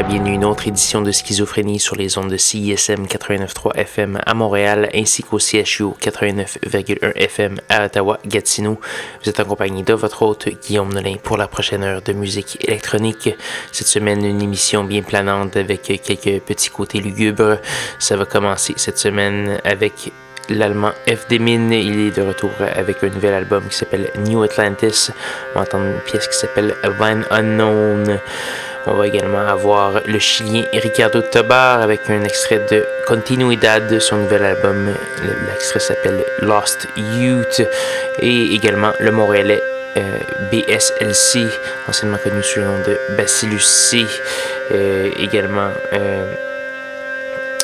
Et bienvenue à une autre édition de Schizophrénie sur les ondes de CISM 89.3 FM à Montréal ainsi qu'au CHU 89.1 FM à Ottawa-Gatineau. Vous êtes accompagné de votre hôte Guillaume Nolin pour la prochaine heure de musique électronique. Cette semaine, une émission bien planante avec quelques petits côtés lugubres. Ça va commencer cette semaine avec l'allemand FD Min. Il est de retour avec un nouvel album qui s'appelle New Atlantis. On va entendre une pièce qui s'appelle Van Unknown. On va également avoir le Chilien Ricardo Tobar avec un extrait de Continuidad de son nouvel album. L'extrait s'appelle Lost Youth. Et également le Montréalais euh, BSLC, anciennement connu sous le nom de Bacillus C. Euh, également. Euh,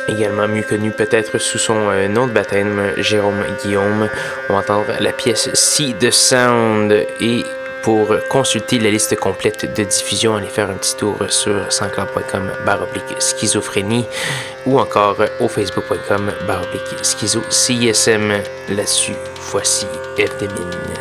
également mieux connu peut-être sous son nom de baptême, Jérôme Guillaume. On va entendre la pièce See the Sound et pour consulter la liste complète de diffusion, allez faire un petit tour sur sanscloud.com baroblique schizophrénie ou encore au facebook.com baroblique schizo CISM. Là-dessus, voici FDMIN.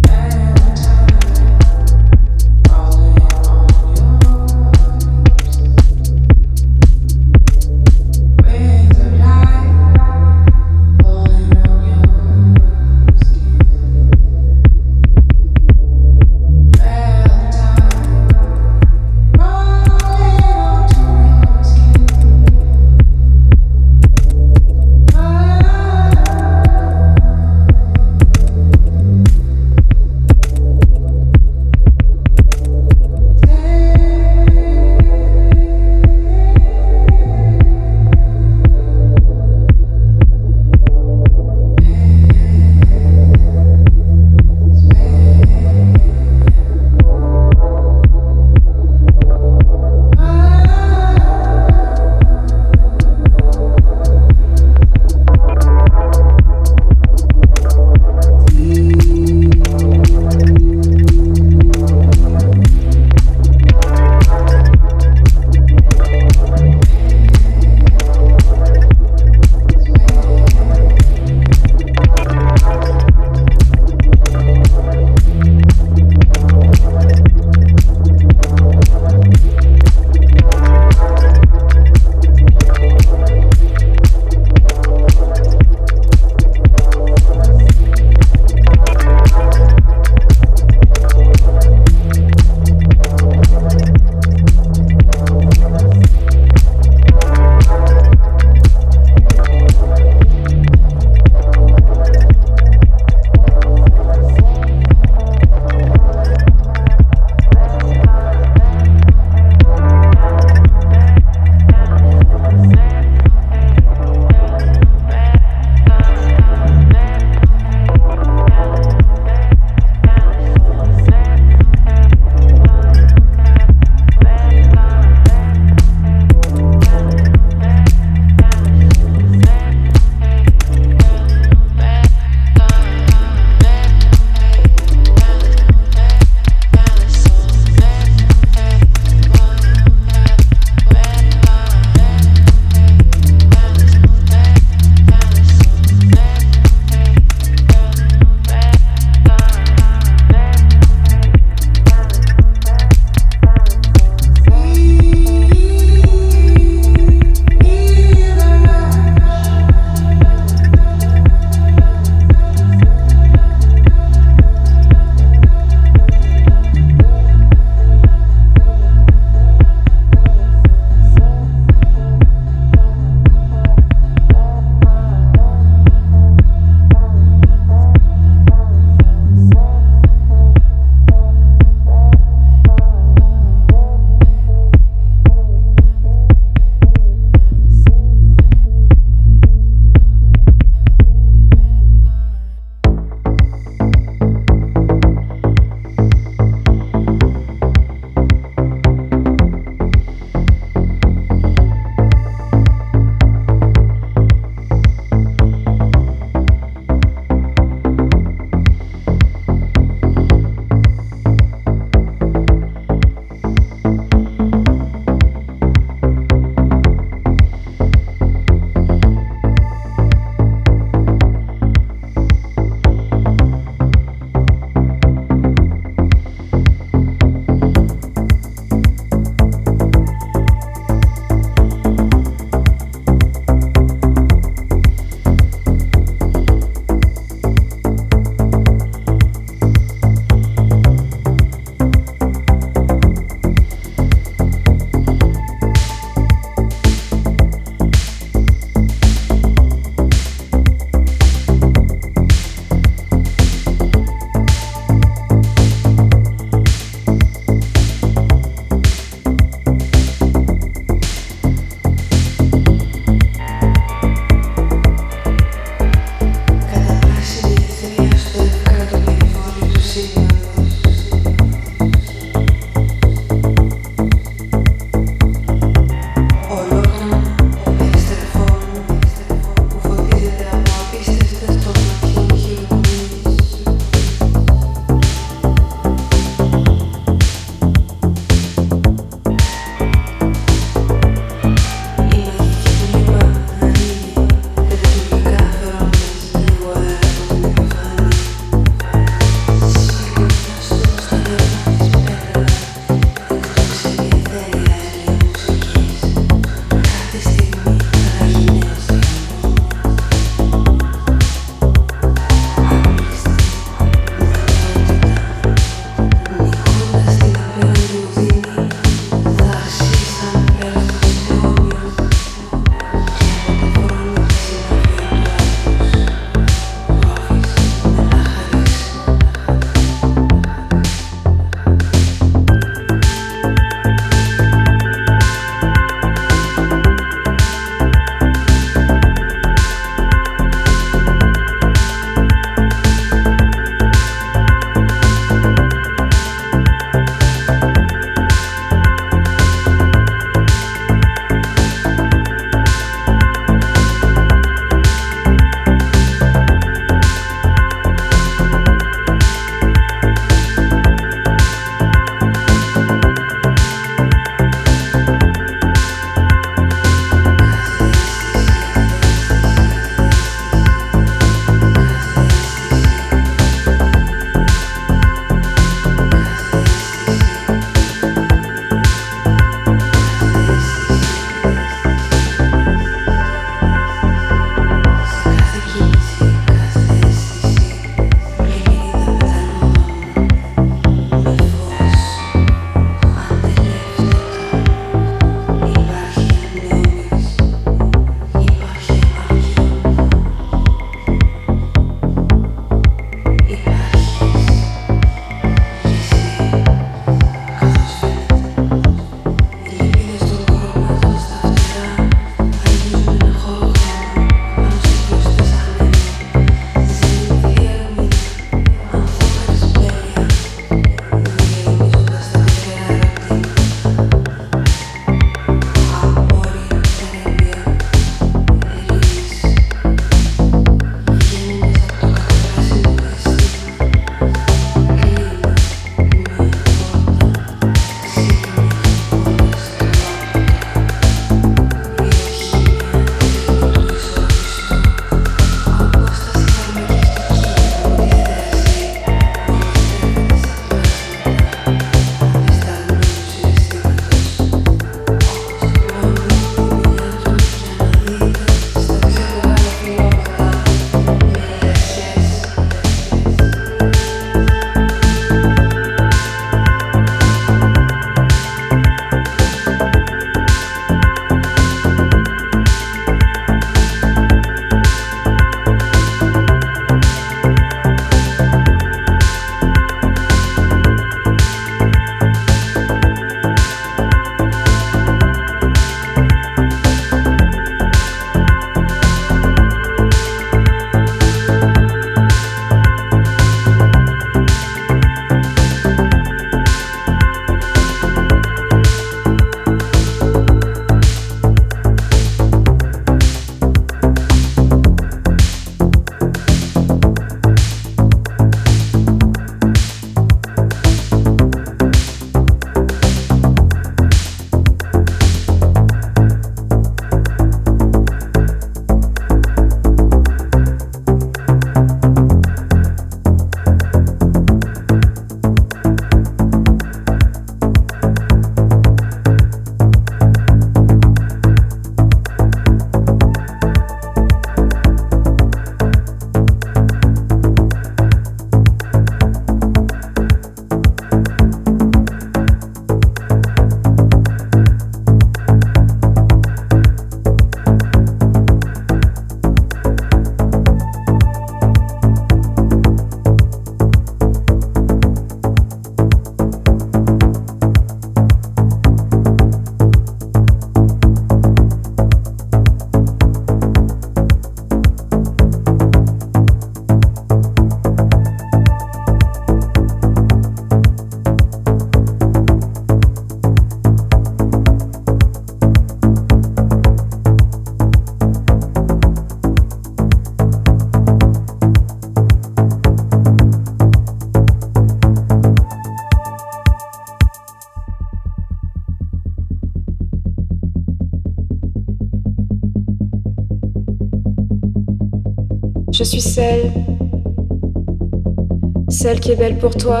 Celle, qui est belle pour toi.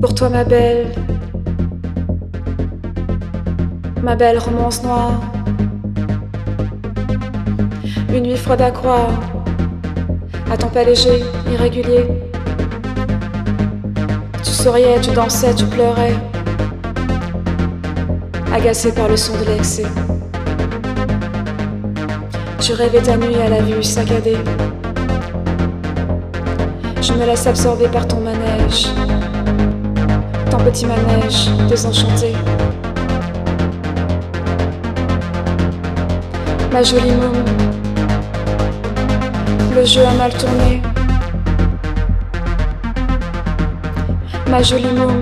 Pour toi, ma belle, ma belle romance noire. Une nuit froide à croire, à ton pas léger, irrégulier. Tu souriais, tu dansais, tu pleurais, agacé par le son de l'excès. Tu rêvais ta nuit à la vue saccadée. Je me laisse absorber par ton manège, ton petit manège désenchanté. Ma jolie môme, le jeu a mal tourné. Ma jolie môme,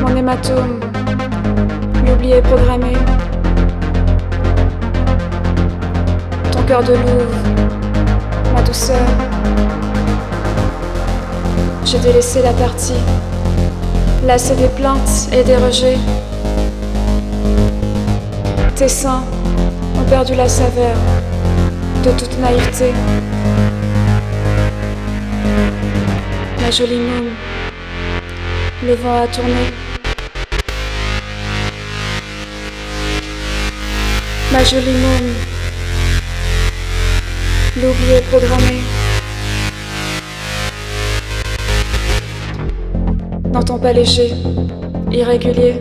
mon hématome, l'oublié programmé. Cœur de Louvre, ma douceur. J'ai délaissé la partie, lassé des plaintes et des rejets. Tes seins ont perdu la saveur de toute naïveté. Ma jolie môme, le vent a tourné. Ma jolie môme, L'oublier programmé. N'entends pas léger, irrégulier.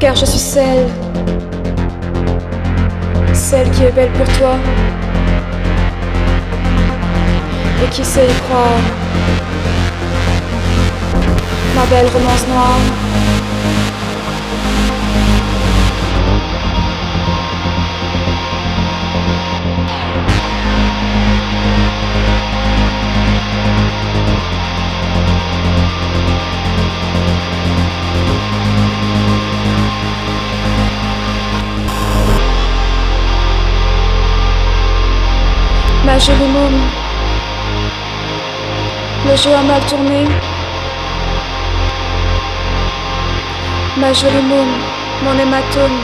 Car je suis celle, celle qui est belle pour toi et qui sait y croire. Ma belle romance noire. Ma jolie môme, le jeu a mal tourné. Ma jolie môme, mon hématome,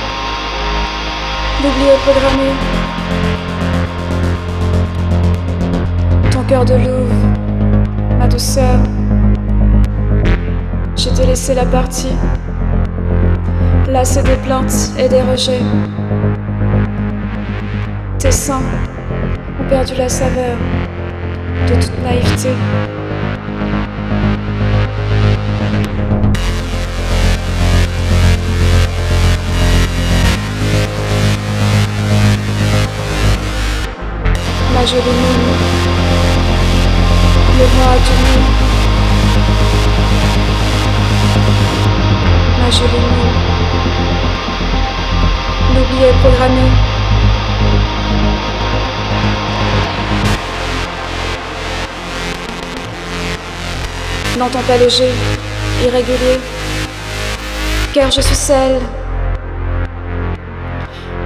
l'oublié programmé. Ton cœur de Louvre, ma douceur, je t'ai laissé la partie. Là, des plaintes et des rejets. Tes seins perdu la saveur de toute naïveté. Ma jolie môme, le vent a tourné. Ma jolie môme, l'oublier programmé. N'entends pas léger, irrégulier, car je suis celle,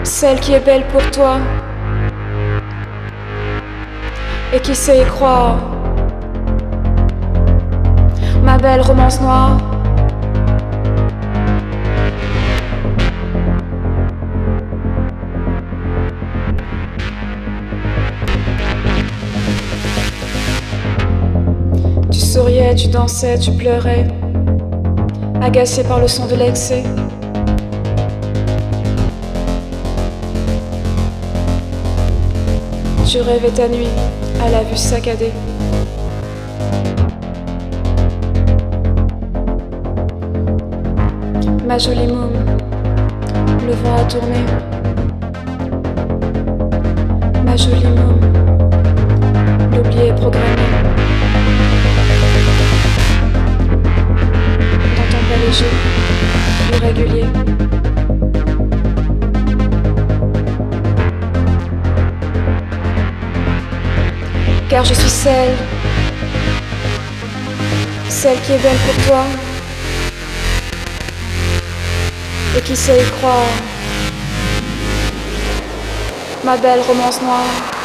celle qui est belle pour toi et qui sait y croire. Ma belle romance noire. Tu dansais, tu pleurais, agacé par le son de l'excès. Tu rêvais ta nuit à la vue saccadée. Ma jolie môme, le vent a tourné. Ma jolie môme, l'oublier programmé. Léger, irrégulier. Car je suis celle, celle qui est belle pour toi et qui sait y croire. Ma belle romance noire.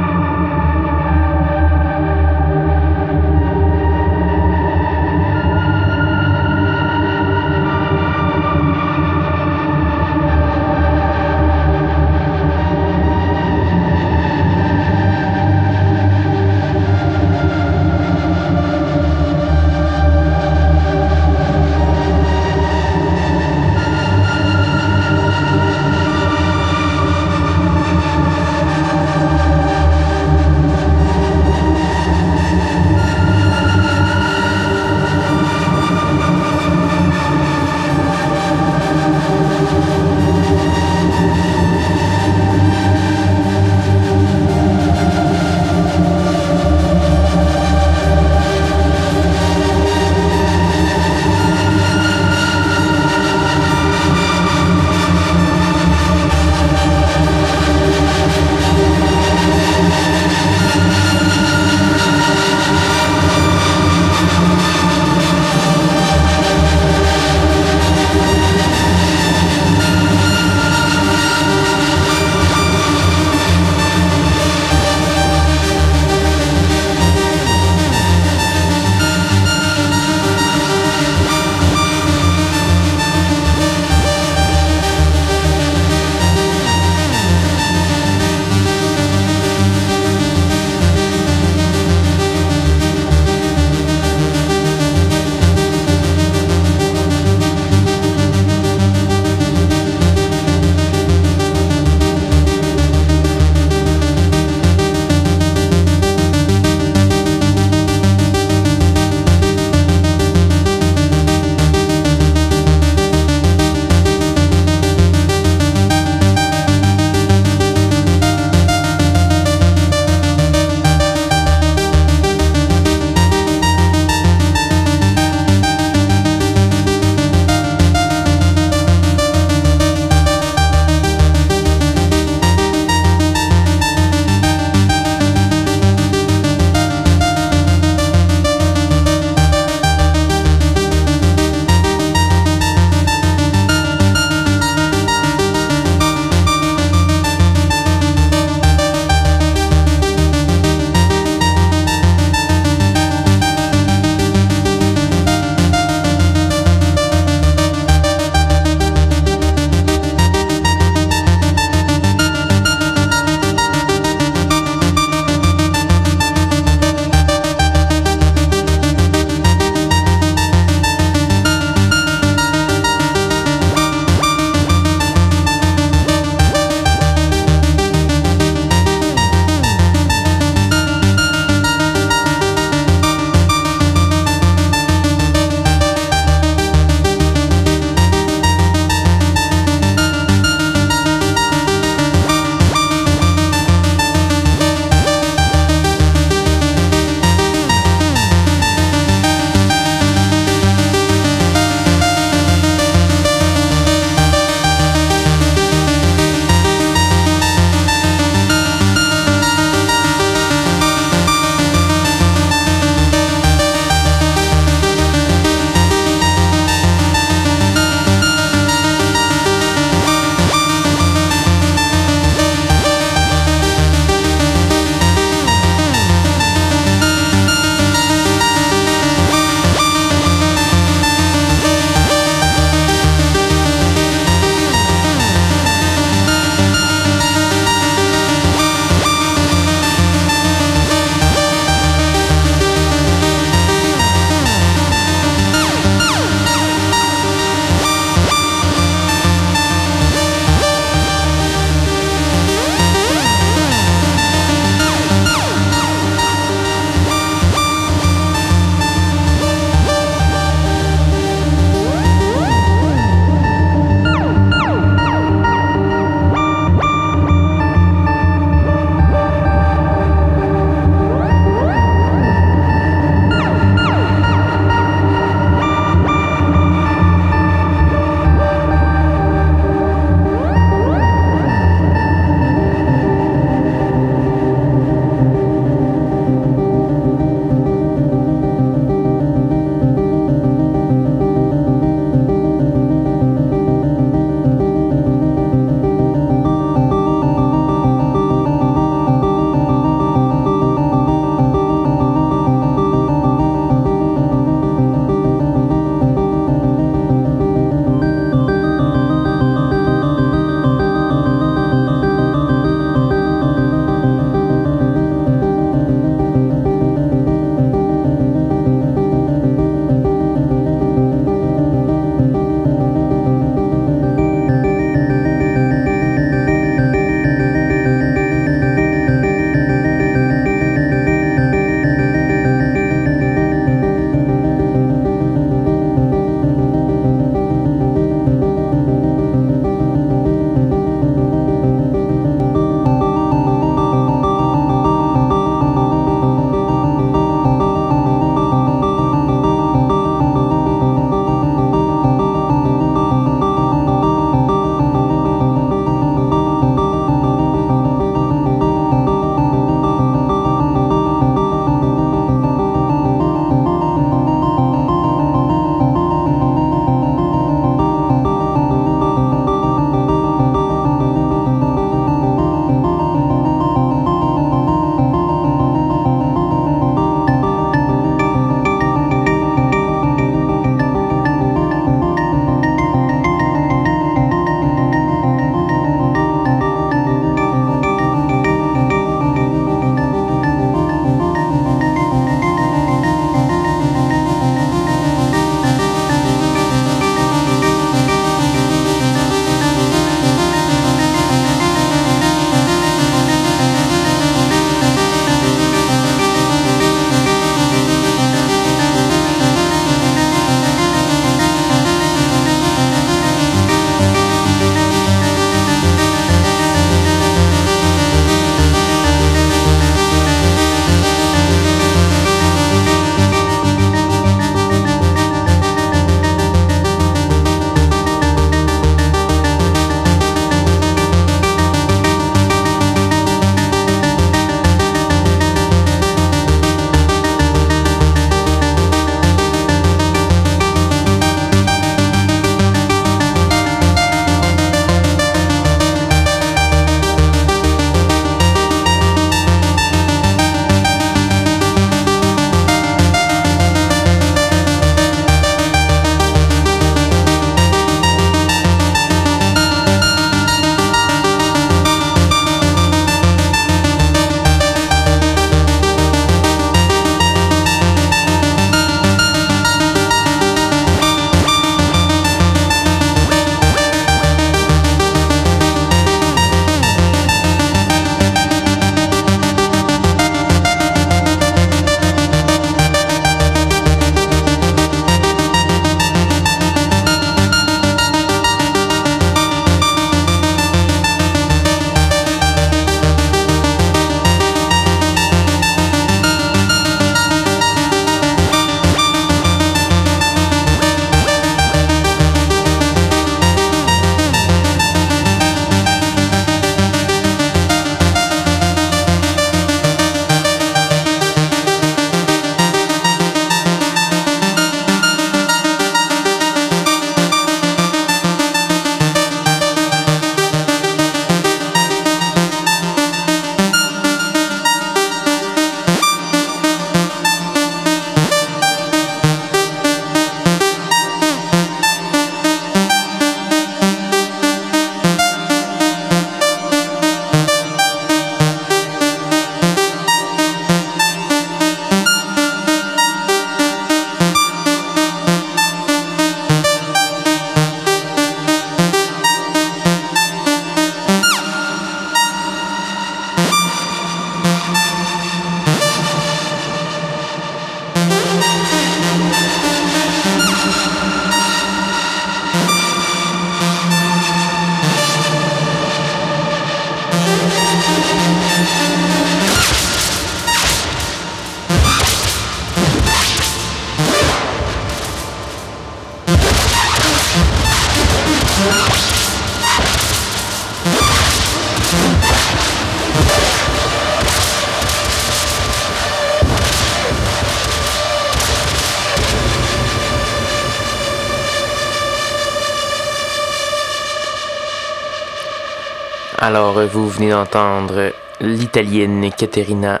Alors, vous venez d'entendre l'italienne Caterina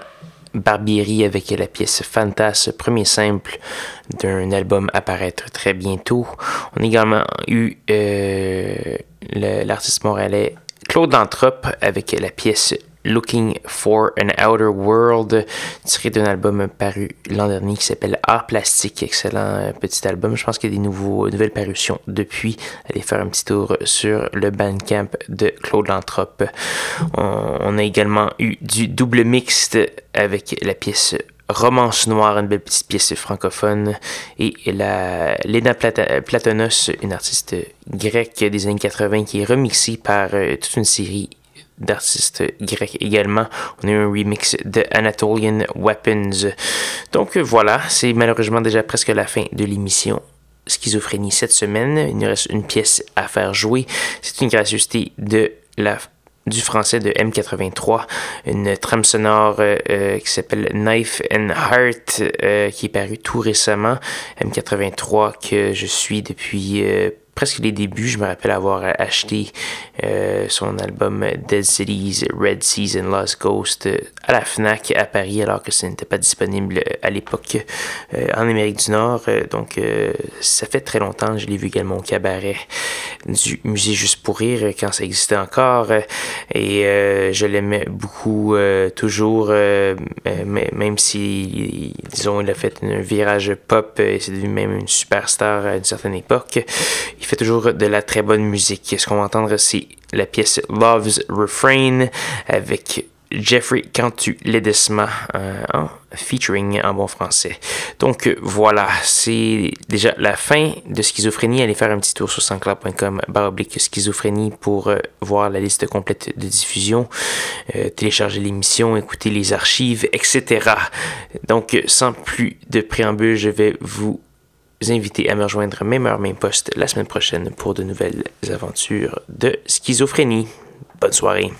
Barbieri avec la pièce Fantas, premier simple d'un album apparaître très bientôt. On a également eu euh, l'artiste montréalais Claude Antrop avec la pièce Looking for an Outer World, tiré d'un album paru l'an dernier qui s'appelle Art Plastique. Excellent euh, petit album. Je pense qu'il y a des nouveaux, nouvelles parutions depuis. Allez faire un petit tour sur le Bandcamp de Claude Lantrop. On, a également eu du double mixte avec la pièce Romance Noire, une belle petite pièce francophone, et la Lena Platonos, une artiste grecque des années 80 qui est remixée par euh, toute une série d'artistes grecs également. On a eu un remix de Anatolian Weapons. Donc voilà, c'est malheureusement déjà presque la fin de l'émission. Schizophrénie cette semaine. Il nous reste une pièce à faire jouer. C'est une gracieuseté de la du français de M83, une trame sonore euh, euh, qui s'appelle Knife and Heart, euh, qui est paru tout récemment. M83 que je suis depuis presque les débuts, je me rappelle avoir acheté euh, son album Dead Cities, Red Seas and Lost Ghost euh, à la FNAC à Paris alors que ce n'était pas disponible euh, à l'époque en Amérique du Nord. donc ça fait très longtemps. Je l'ai vu également au cabaret du musée Juste pour rire quand ça existait encore. et je l'aimais beaucoup toujours, même si, disons, il a fait un virage pop et c'est devenu même une superstar à une certaine époque fait toujours de la très bonne musique. Ce qu'on va entendre, c'est la pièce Love's Refrain avec Jeffrey Cantu Ledesma euh, featuring en bon français. Donc voilà, c'est déjà la fin de Schizophrénie. Allez faire un petit tour sur sanscloud.com baroblique schizophrénie pour euh, voir la liste complète de diffusion, euh, télécharger l'émission, écouter les archives, etc. Donc sans plus de préambule, je vais vous inviter à me rejoindre même heure, même poste la semaine prochaine pour de nouvelles aventures de schizophrénie. Bonne soirée.